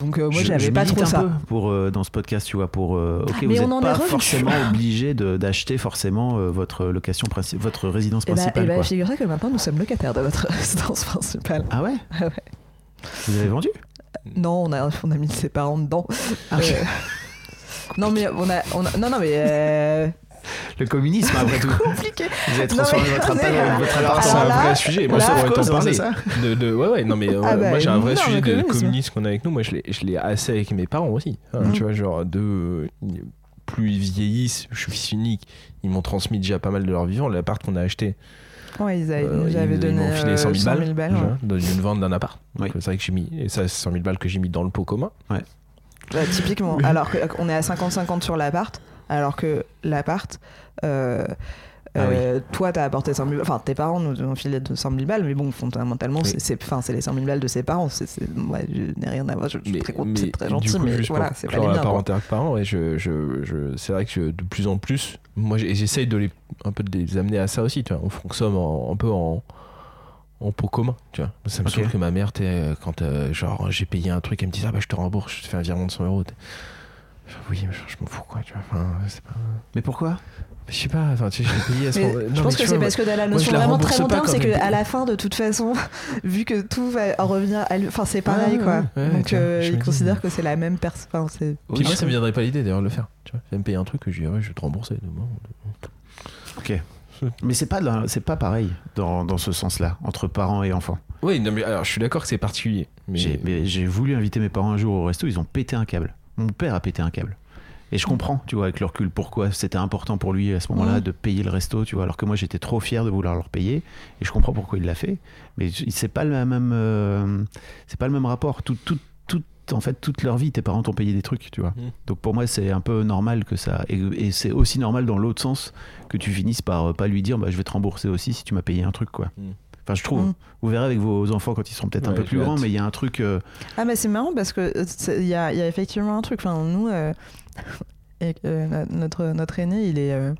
Donc euh, moi j'avais pas trop un ça. peu pour euh, dans ce podcast, tu vois, pour euh, ok, mais vous on n'êtes pas forcément obligé d'acheter forcément euh, votre location principale, votre résidence Et bah, principale. et bah, quoi. figure-toi que maintenant nous sommes locataires de votre résidence principale. Ah ouais Ah ouais. Vous avez vendu Non, on a, on a mis ses parents dedans. Ah, non mais on a, on a- non non mais Le communisme après tout. compliqué. Vous avez transformé mais votre votre appart c'est en- un là- vrai sujet. Moi, là- ça, on va t'en c'est parler. De, de- ouais, ouais, non, mais euh, Ah bah, moi, j'ai un vrai non, sujet de communisme. qu'on a avec nous. Moi, je l'ai, je l'ai assez avec mes parents aussi. Hein, Mhm. Tu vois, genre, de. euh, plus ils vieillissent, je suis fils unique, ils m'ont transmis déjà pas mal de leur vivant. L'appart qu'on a acheté, Ouais, ils, avaient- euh, ils avaient ils, donné ils m'ont filé 100 000 euh, balles, 100 000 déjà, ouais. dans une vente d'un appart. Oui. C'est vrai que j'ai mis, et ça, c'est 100 000 balles que j'ai mis dans le pot commun. Ouais, typiquement. Alors qu'on est à 50-50 sur l'appart, alors que l'appart, euh, Ah euh, toi t'as apporté 100 000 enfin tes parents nous ont filé de 100 000 balles, mais bon, fondamentalement, Oui. c'est- les 100 000 balles de ses parents. C'est, ouais, je n'ai rien à voir, je, je suis très, très gentil, coup, mais voilà, c'est pas les miens. avec parents, ouais, je, je, je, c'est vrai que de plus en plus, moi j'essaye de les, un peu de les amener à ça aussi, tu vois. On fonctionne en- un peu en, en pot commun, tu vois. Ça me Ok. saoule que ma mère, euh, quand euh, genre j'ai payé un truc, elle me dit ah bah je te rembourse, je te fais un virement de 100 euros. Oui, mais je m'en fous quoi, tu vois. Enfin, c'est pas. Mais pourquoi? Je sais pas, enfin, tu sais, je l'ai payé à ce moment- je pense mais que c'est parce que dans la moi, je notion la vraiment très long terme, c'est qu'à la fin, de toute façon, vu que tout va en revenir à lui, enfin c'est pareil quoi. ouais, ouais, Donc euh, je il me dis, considère mais- que c'est la même personne. Enfin, c'est. Puis Oui, moi, je- ça me viendrait pas l'idée d'ailleurs de le faire. Tu vois, elle me paye un truc que je dirais, je vais te rembourser demain. Ok. Mais c'est pas c'est pas pareil dans, dans ce sens-là entre parents et enfants. Oui, non, mais alors je suis d'accord que c'est particulier. J'ai mais j'ai voulu inviter mes parents un jour au resto, ils ont pété un câble. Mon père a pété un câble. Et je comprends, tu vois, avec le recul, pourquoi c'était important pour lui à ce moment-là de payer le resto, tu vois, alors que moi j'étais trop fier de vouloir leur payer. Et je comprends pourquoi il l'a fait. Mais c'est pas le même, euh, c'est pas le même rapport. Tout, tout, tout, en fait, toute leur vie, tes parents t'ont payé des trucs, tu vois. Mhm. Donc pour moi, c'est un peu normal que ça. Et, et c'est aussi normal dans l'autre sens que tu finisses par euh, pas lui dire, bah, je vais te rembourser aussi si tu m'as payé un truc, quoi. Mhm. Enfin, je trouve. Mhm. Vous verrez avec vos enfants quand ils seront peut-être un peu plus grands, mais il y a un truc. euh, Ah mais c'est marrant parce que il y a, il y a effectivement un truc. Enfin nous, euh, et, euh, notre notre aîné, il est euh,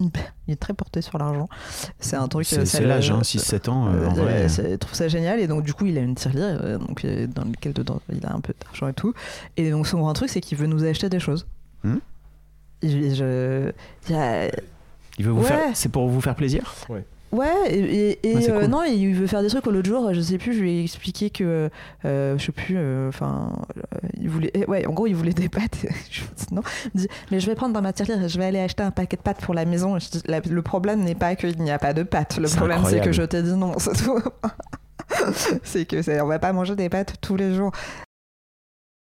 hyper- il est très porté sur l'argent. C'est un truc. C'est l'âge, hein, 6-7 ans, euh, en vrai. il trouve ça génial et donc du coup il a une tirelire donc dans lequel dedans il a un peu d'argent et tout et donc son grand truc c'est qu'il veut nous acheter des choses. Hmm. Et je, il veut vous Ouais. faire. C'est pour vous faire plaisir? Ouais, et, et- et, Ah, euh, non, il veut faire des trucs. L'autre jour, je sais plus, je lui ai expliqué que, euh, je sais plus, enfin, il voulait, eh, ouais, en gros, il voulait des pâtes. je non, il me dit, mais je vais prendre dans ma tirelire, je vais aller acheter un paquet de pâtes pour la maison. Je dis, la- le problème n'est pas qu'il n'y a pas de pâtes, le problème c'est que je t'ai dit non, c'est tout. c'est que c'est- on va pas manger des pâtes tous les jours.